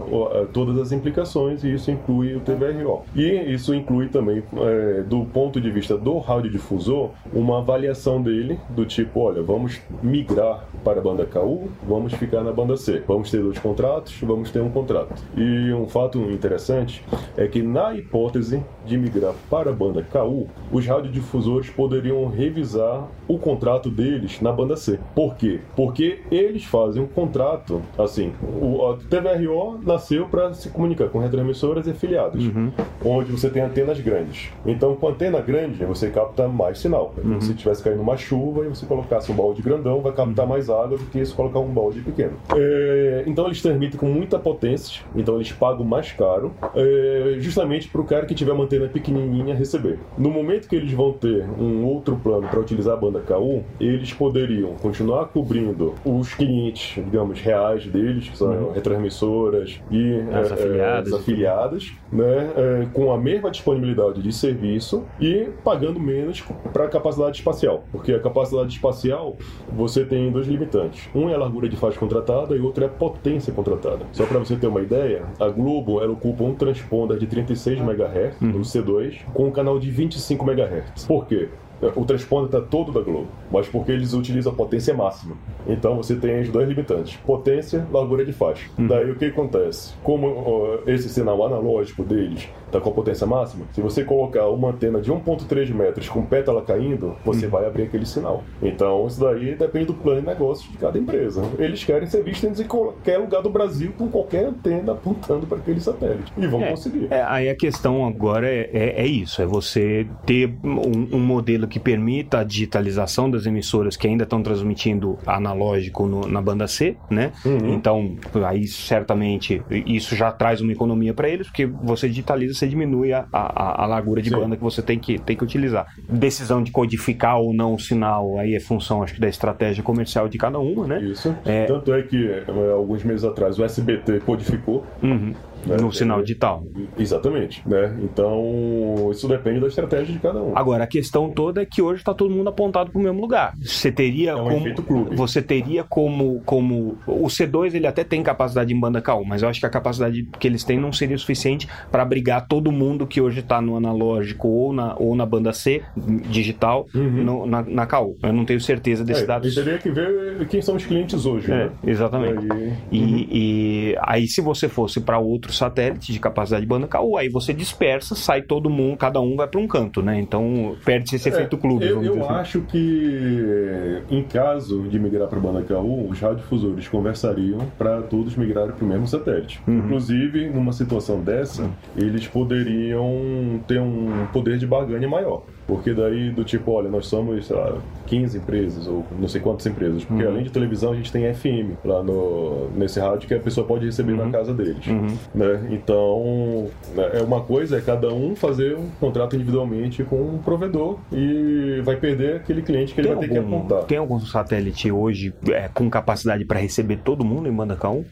todas as implicações e isso inclui o TVRO. E isso inclui também, é, do ponto de vista do radiodifusor, uma avaliação dele do tipo, olha, vamos migrar para a banda KU, vamos ficar na banda C. Vamos ter dois contratos, vamos ter um contrato. E um fato interessante é que, na hipótese de migrar para a banda KU, os radiodifusores poderiam revisar o contrato deles na banda C. Por quê? Porque eles fazem um contrato, assim, o a TVRO nasceu para se comunicar com retransmissoras e afiliados, uhum. onde você tem antenas grandes. Então, com antena grande, você capta mais sinal. Uhum. Se tivesse caindo uma chuva e você colocasse um balde grandão, vai captar mais água do que se colocar um balde pequeno. É, então, eles transmitem com muita potência, então eles pagam mais caro. É, justamente para o cara que tiver uma antena pequenininha receber. No momento que eles vão ter um outro plano para utilizar a banda KU, eles poderiam continuar cobrindo os clientes, digamos, reais deles, que são uhum. retransmissoras e as é, afiliadas, as afiliadas né, é, com a mesma disponibilidade de serviço e pagando menos para a capacidade espacial, porque a capacidade espacial você tem dois limitantes. Um é a largura de faixa contratada e outro é a potência contratada. Só para você ter uma ideia, a Globo ela ocupa um transponder de 36 MHz uhum. no C2 com um canal de 25 MHz. Por quê? O transponder está todo da Globo, mas porque eles utilizam a potência máxima. Então você tem os dois limitantes: potência, largura de faixa. Uhum. Daí o que acontece? Como uh, esse sinal analógico deles está com a potência máxima, se você colocar uma antena de 1.3 metros com pétala caindo, você uhum. vai abrir aquele sinal. Então isso daí depende do plano de negócio de cada empresa. Eles querem ser vistos em qualquer lugar do Brasil com qualquer antena apontando para aquele satélite. E vão é, conseguir. É, aí a questão agora é, é, é, isso: é você ter um, um modelo que permita a digitalização das emissoras que ainda estão transmitindo analógico no, na banda C, né? Uhum. Então, aí certamente isso já traz uma economia para eles, porque você digitaliza, você diminui a, a, a largura de Sim. banda que você tem que, tem que utilizar. Decisão de codificar ou não o sinal, aí é função, acho que, da estratégia comercial de cada uma, né? Isso. É... Tanto é que, é, alguns meses atrás, o SBT codificou. Uhum né? No sinal digital. Exatamente. Né? Então, isso depende da estratégia de cada um. Agora, a questão toda é que hoje está todo mundo apontado para o mesmo lugar. Você teria é um como. Você teria como, como. O C2 ele até tem capacidade em banda K1, mas eu acho que a capacidade que eles têm não seria suficiente para abrigar todo mundo que hoje está no analógico ou na, ou na banda C digital uhum. no, na, na K1. Eu não tenho certeza desse é, dado. teria que ver quem são os clientes hoje. É, né? Exatamente. E, uhum. e aí, se você fosse para outro satélite de capacidade de banda KU, aí você dispersa, sai todo mundo, cada um vai para um canto, né? Então perde esse efeito é, clube. Eu, eu assim. acho que em caso de migrar para banda KU, os radiodifusores conversariam para todos migrarem para o mesmo satélite. Uhum. Inclusive, numa situação dessa, eles poderiam ter um poder de barganha maior. Porque daí, do tipo, olha, nós somos, sei lá, 15 empresas, ou não sei quantas empresas. Porque uhum. além de televisão, a gente tem FM lá no, nesse rádio que a pessoa pode receber uhum. na casa deles. Uhum. Né? Então, né, é uma coisa, é cada um fazer um contrato individualmente com um provedor e vai perder aquele cliente que tem ele vai algum, ter que apontar. Tem algum satélite hoje é, com capacidade para receber todo mundo em banda K1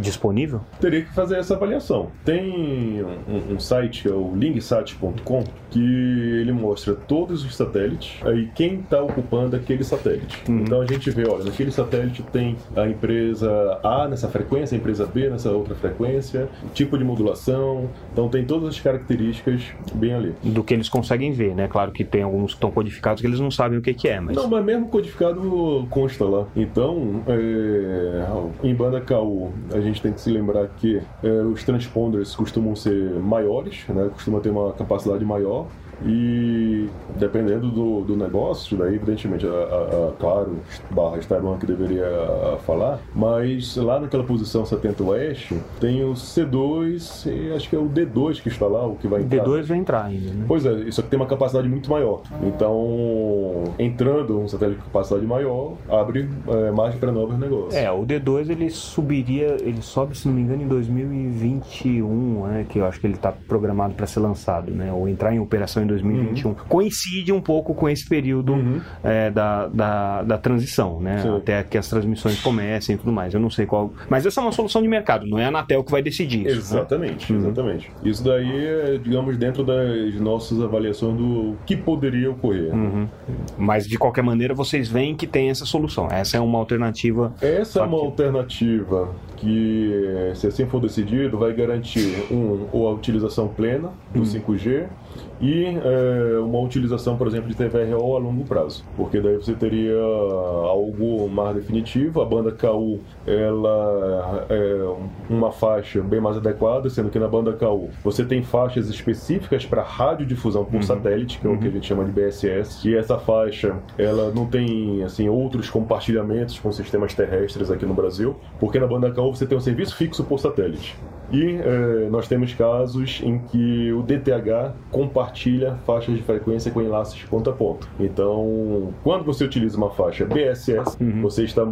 disponível? Teria que fazer essa avaliação. Tem um, um site, que é o linksat.com, que ele mostra mostra todos os satélites e quem está ocupando aquele satélite. Uhum. Então a gente vê, olha, naquele satélite tem a empresa A nessa frequência, a empresa B nessa outra frequência, tipo de modulação. Então tem todas as características bem ali. Do que eles conseguem ver, né? Claro que tem alguns que estão codificados que eles não sabem o que, que é, mas. Não, mas mesmo codificado consta lá. Então, é... em banda KU, a gente tem que se lembrar que é, os transponders costumam ser maiores, né? Costuma ter uma capacidade maior. E dependendo do, do negócio, daí evidentemente a, a, a Claro barra Taiwan que deveria falar, mas lá naquela posição 70 Oeste tem o C2 e acho que é o D2 que está lá, o que vai entrar. D2 vai entrar ainda, né? Pois é, isso aqui tem uma capacidade muito maior. Então, entrando um satélite com capacidade maior, abre é, margem para novos negócios. É, o D2 ele subiria, ele sobe, se não me engano, em 2021, né? Que eu acho que ele está programado para ser lançado, né? Ou entrar em operação em 2021. Uhum. Coincide um pouco com esse período uhum. é, da, da, da, transição, né? Sim. Até que as transmissões comecem e tudo mais. Eu não sei qual. Mas essa é uma solução de mercado, não é a Anatel que vai decidir isso. Exatamente, né? exatamente. Isso daí é, digamos, dentro das nossas avaliações do que poderia ocorrer. Uhum. Mas de qualquer maneira, vocês veem que tem essa solução. Essa é uma alternativa. Essa é uma alternativa que, se assim for decidido, vai garantir um, ou a utilização plena do 5G uhum e é, uma utilização, por exemplo, de TVRO a longo prazo, porque daí você teria algo mais definitivo. A banda KU ela é uma faixa bem mais adequada, sendo que na banda KU você tem faixas específicas para radiodifusão por uhum. satélite, que é o que a uhum. gente chama de BSS, e essa faixa ela não tem assim outros compartilhamentos com sistemas terrestres aqui no Brasil, porque na banda KU você tem um serviço fixo por satélite. E é, nós temos casos em que o DTH compartilha faixas de frequência com enlaces ponta a ponta. Então, quando você utiliza uma faixa BSS, uhum. você está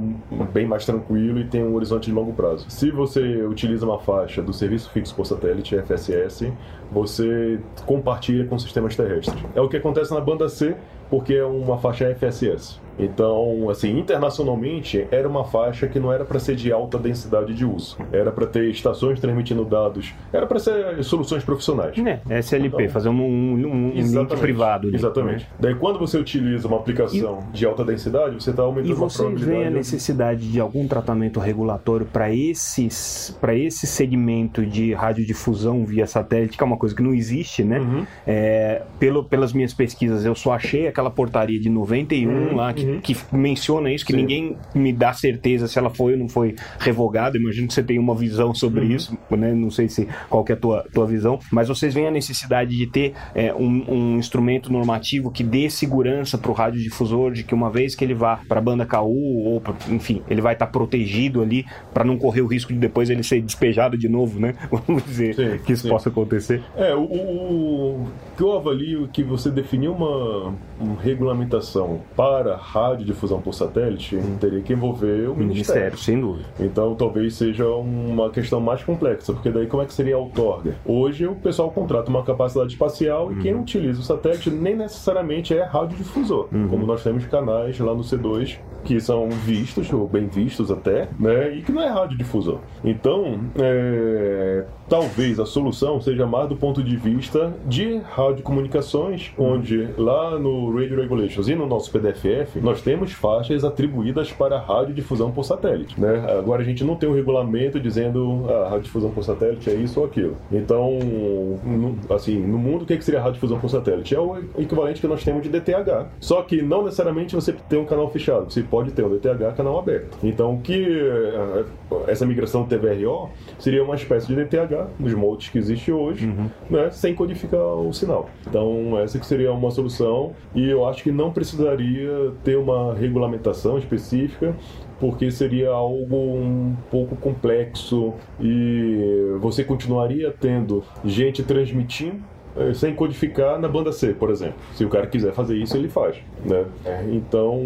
bem mais tranquilo e tem um horizonte de longo prazo. Se você utiliza uma faixa do Serviço Fixo por Satélite, FSS, você compartilha com sistemas terrestres. É o que acontece na banda C, porque é uma faixa FSS. Então, assim, internacionalmente era uma faixa que não era para ser de alta densidade de uso, era para ter estações transmitindo dados, era para ser soluções profissionais. É, SLP, então, fazer um, um, um link privado. Ali, exatamente. Né? Daí, quando você utiliza uma aplicação e, de alta densidade, você está aumentando a probabilidade. E você vê a necessidade de algum tratamento regulatório para esses, para esse segmento de radiodifusão via satélite, que é uma coisa que não existe, né? Uhum. É, pelo, pelas minhas pesquisas, eu só achei aquela portaria de 91 uhum, lá, que, uhum. que, menciona isso, que Sim. ninguém me dá certeza se ela foi ou não foi revogada. Imagino que você tem uma visão sobre uhum. isso, né? Não sei se qual é a tua, tua visão, mas vocês veem a necessidade de ter é, um, um, instrumento normativo que dê segurança para o radiodifusor, de que uma vez que ele vá para a banda KU, ou pra, enfim, ele vai estar tá protegido ali para não correr o risco de depois ele ser despejado de novo, né? Vamos dizer sim, que isso sim. possa acontecer. É, o, o, que eu avalio que você definiu uma, uma regulamentação para radiodifusão por satélite teria que envolver o Ministério. Ministério, sem dúvida. Então talvez seja uma questão mais complexa, porque daí como é que seria a outorga? Hoje o pessoal contrata uma capacidade espacial uhum. e quem uhum. utiliza o satélite nem necessariamente é radiodifusor, uhum. como nós temos canais lá no C2 que são vistos, ou bem vistos até, né, e que não é radiodifusor. Então, é, talvez a solução seja mais do ponto de vista de radiocomunicações, onde lá no Radio Regulations e no nosso PDFF nós temos faixas atribuídas para radiodifusão por satélite. Né? Agora a gente não tem um regulamento dizendo a ah, radiodifusão por satélite é isso ou aquilo. Então, no, assim, no mundo o que, é que seria radiodifusão por satélite? É o equivalente que nós temos de DTH. Só que não necessariamente você tem um canal fechado, você pode ter um DTH canal aberto. Então, o que eh, essa migração TVRO seria uma espécie de DTH nos moldes que existe hoje, uhum. né, sem codificar o sinal. Então, essa que seria uma solução e eu acho que não precisaria ter uma regulamentação específica porque seria algo um pouco complexo e você continuaria tendo gente transmitindo eh, sem codificar na banda C, por exemplo. Se o cara quiser fazer isso, ele faz. Né? Então,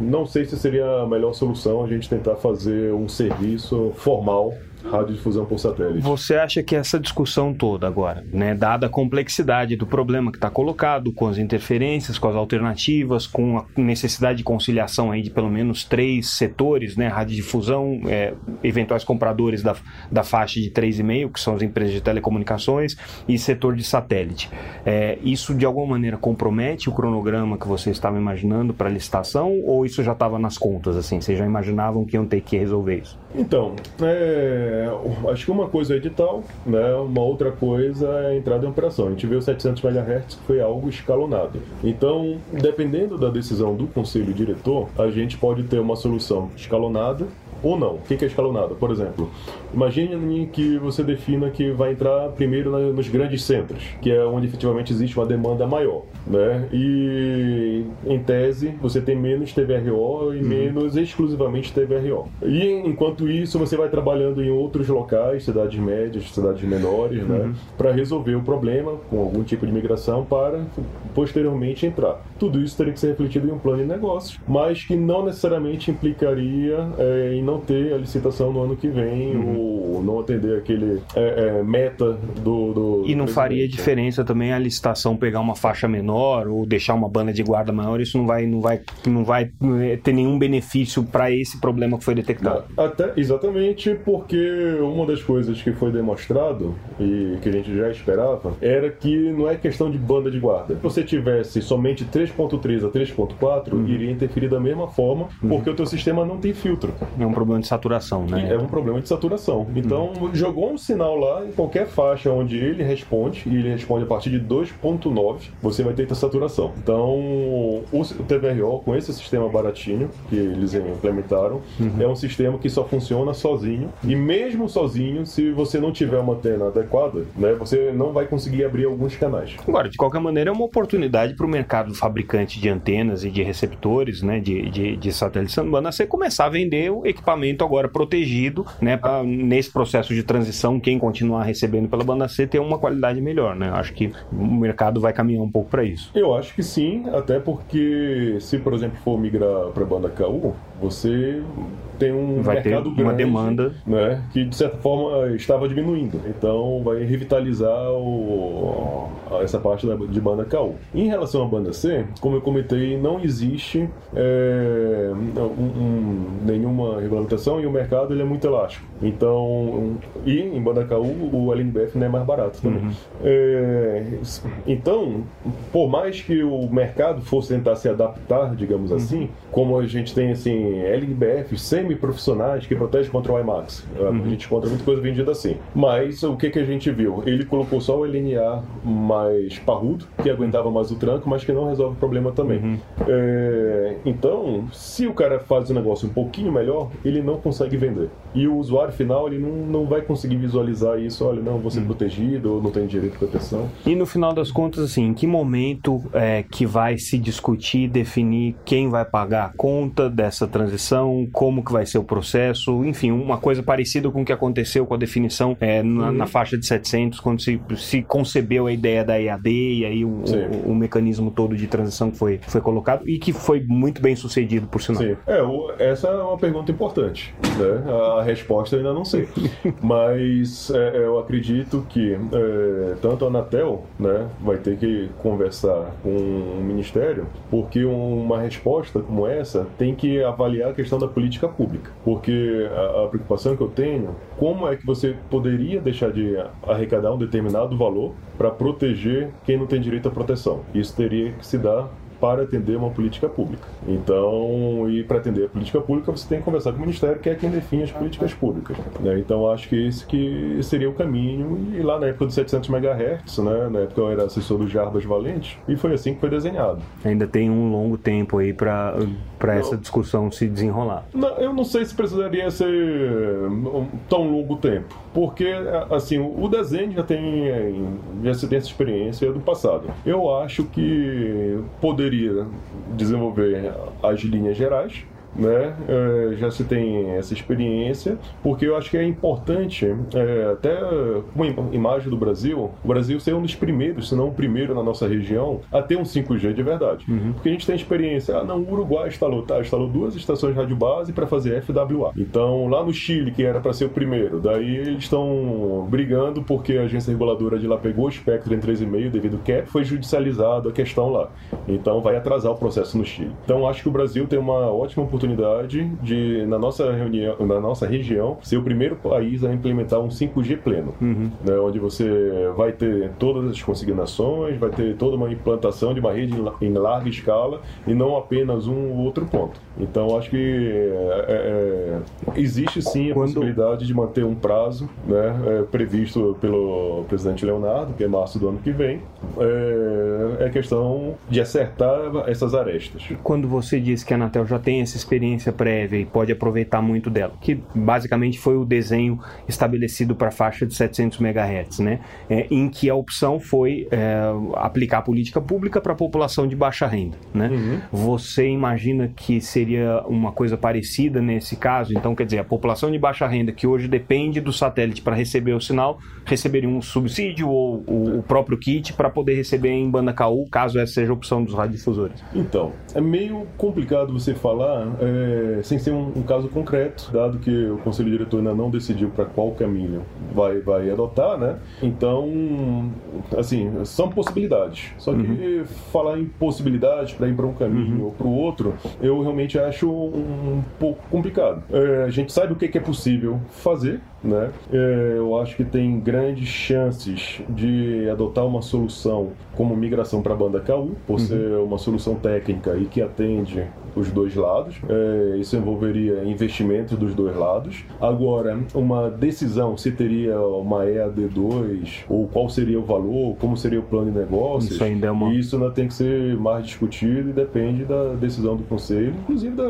não sei se seria a melhor solução a gente tentar fazer um serviço formal radiodifusão por satélite. Você acha que essa discussão toda agora, né, dada a complexidade do problema que está colocado, com as interferências, com as alternativas, com a necessidade de conciliação aí de pelo menos três setores, né, radiodifusão, é, eventuais compradores da, da faixa de 3,5, que são as empresas de telecomunicações, e setor de satélite. É, isso de alguma maneira compromete o cronograma que você estava imaginando para a licitação, ou isso já estava nas contas, assim, vocês já imaginavam que iam ter que resolver isso? Então, é acho que uma coisa é edital, né? uma outra coisa é a entrada em operação. A gente viu 700 MHz que foi algo escalonado. Então, dependendo da decisão do conselho diretor, a gente pode ter uma solução escalonada ou não. O que é escalonado? Por exemplo, imagine que você defina que vai entrar primeiro nos grandes centros, que é onde efetivamente existe uma demanda maior, né? E em tese você tem menos TVRO e uhum. menos exclusivamente TVRO. E enquanto isso você vai trabalhando em outros locais, cidades médias, cidades menores, né? uhum. né? Para resolver o problema com algum tipo de migração para posteriormente entrar. Tudo isso teria que ser refletido em um plano de negócios, mas que não necessariamente implicaria é, em não não ter a licitação no ano que vem uhum. ou não atender aquele é, é, meta do, do E não faria diferença também a licitação pegar uma faixa menor ou deixar uma banda de guarda maior, isso não vai, não vai, não vai é, ter nenhum benefício para esse problema que foi detectado. Até, exatamente porque uma das coisas que foi demonstrado e que a gente já esperava era que não é questão de banda de guarda. Se você tivesse somente 3.3 a 3.4, uhum. iria interferir da mesma forma, uhum. porque o teu sistema não tem filtro. Um problema de saturação, né? É um problema de saturação. Então, hum. jogou um sinal lá em qualquer faixa onde ele responde, e ele responde a partir de 2.9, você vai ter saturação. Então, o TVRO, com esse sistema baratinho que eles implementaram, uhum. é um sistema que só funciona sozinho. E mesmo sozinho, se você não tiver uma antena adequada, né, você não vai conseguir abrir alguns canais. Agora, de qualquer maneira, é uma oportunidade para o mercado fabricante de antenas e de receptores, né, de, de, de satélites banda você começar a vender o equipamento agora protegido, né, para nesse processo de transição, quem continuar recebendo pela banda C ter uma qualidade melhor, né? Acho que o mercado vai caminhar um pouco para isso. Eu acho que sim, até porque se, por exemplo, for migrar para banda KU, você tem um vai mercado ter uma grande, demanda né, que de certa forma estava diminuindo. Então vai revitalizar o, essa parte da, de banda KU. Em relação à banda C, como eu comentei, não existe é, um, um, nenhuma regulamentação e o mercado ele é muito elástico. Então, e em banda KU o LNBF não é mais barato também. Uhum. É, então, por mais que o mercado fosse tentar se adaptar, digamos uhum. assim, como a gente tem assim LNBF sem semi-profissionais que protegem contra o IMAX. Uhum. A gente encontra muita coisa vendida assim. Mas o que, que a gente viu? Ele colocou só o LNA mais parrudo, que aguentava mais o tranco, mas que não resolve o problema também. Uhum. É, então, se o cara faz o negócio um pouquinho melhor, ele não consegue vender. E o usuário final, ele não, não vai conseguir visualizar isso, olha, não, vou ser uhum. protegido, ou não tenho direito de proteção. E no final das contas, assim, em que momento é, que vai se discutir, definir quem vai pagar a conta dessa transição, como que vai ser o processo, enfim, uma coisa parecida com o que aconteceu com a definição é, na, uhum. na, faixa de 700, quando se, se concebeu a ideia da EAD e aí o, o, o, mecanismo todo de transição que foi, foi colocado e que foi muito bem sucedido, por sinal. Sim, é, o, essa é uma pergunta importante, né? A resposta eu ainda não sei, mas é, eu acredito que é, tanto a Anatel, né, vai ter que conversar com o Ministério, porque uma resposta como essa tem que avaliar a questão da política pública, porque a, a preocupação que eu tenho, como é que você poderia deixar de arrecadar um determinado valor para proteger quem não tem direito à proteção? Isso teria que se dar para atender uma política pública. Então, e para atender a política pública, você tem que conversar com o Ministério, que é quem define as políticas públicas. Né? Então, acho que esse que seria o caminho. E lá na época dos 700 MHz, né? na época eu era assessor do Jarbas Valente, e foi assim que foi desenhado. Ainda tem um longo tempo aí para essa discussão se desenrolar. Não, eu não sei se precisaria ser tão longo tempo, porque assim o desenho já tem já se tem essa experiência do passado. Eu acho que poderia poderia desenvolver as linhas gerais né? É, já se tem essa experiência, porque eu acho que é importante, é, até uma imagem do Brasil, o Brasil ser um dos primeiros, se não o primeiro na nossa região, a ter um 5G de verdade. Uhum. Porque a gente tem experiência, ah, não, o Uruguai instalou, tá, instalou duas estações de rádio base para fazer FWA. Então, lá no Chile, que era para ser o primeiro, daí eles estão brigando porque a agência reguladora de lá pegou o espectro em 3,5 devido ao cap, foi judicializado a questão lá. Então, vai atrasar o processo no Chile. Então, acho que o Brasil tem uma ótima oportunidade oportunidade de, na nossa reunião, na nossa região, ser o primeiro país a implementar um 5G pleno, uhum. né, onde você vai ter todas as consignações, vai ter toda uma implantação de uma rede em larga escala e não apenas um ou outro ponto. Então, acho que é, é, existe sim a Quando... possibilidade de manter um prazo né, é, previsto pelo presidente Leonardo, que é março do ano que vem. É, é questão de acertar essas arestas. Quando você diz que a Anatel já tem essa experiência experiência prévia e pode aproveitar muito dela, que basicamente foi o desenho estabelecido para a faixa de 700 MHz, né? É, em que a opção foi é, aplicar a política pública para a população de baixa renda, né? Uhum. Você imagina que seria uma coisa parecida nesse caso? Então, quer dizer, a população de baixa renda que hoje depende do satélite para receber o sinal, receberia um subsídio ou o, o próprio kit para poder receber em banda KU, caso essa seja a opção dos radiodifusores? Então, é meio complicado você falar é, sem ser um, um, caso concreto, dado que o conselho diretor ainda não decidiu para qual caminho vai, vai adotar, né? Então, assim, são possibilidades. Só que uhum. falar em possibilidades para ir para um caminho uhum. ou para o outro, eu realmente acho um, um pouco complicado. É, a gente sabe o que é possível fazer, né? É, eu acho que tem grandes chances de adotar uma solução como migração para a banda KU, por uhum. ser uma solução técnica e que atende os dois lados. É, isso envolveria investimentos dos dois lados. Agora, uma decisão se teria uma EAD2 ou qual seria o valor, como seria o plano de negócios, isso ainda é uma... isso ainda tem que ser mais discutido e depende da decisão do conselho, inclusive da,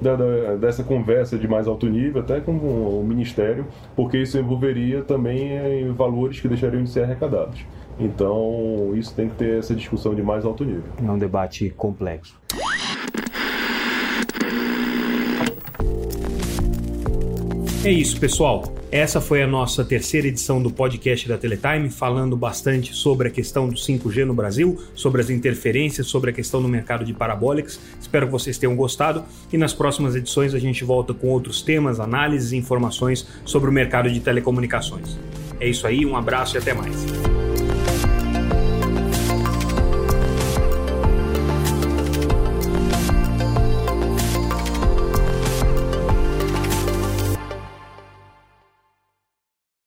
da, da dessa conversa de mais alto nível, até com o Ministério, porque isso envolveria também é, valores que deixariam de ser arrecadados. Então, isso tem que ter essa discussão de mais alto nível. É um debate complexo. É isso, pessoal. Essa foi a nossa terceira edição do podcast da Teletime, falando bastante sobre a questão do 5G no Brasil, sobre as interferências, sobre a questão do mercado de parabólicas. Espero que vocês tenham gostado e nas próximas edições a gente volta com outros temas, análises e informações sobre o mercado de telecomunicações. É isso aí, um abraço e até mais.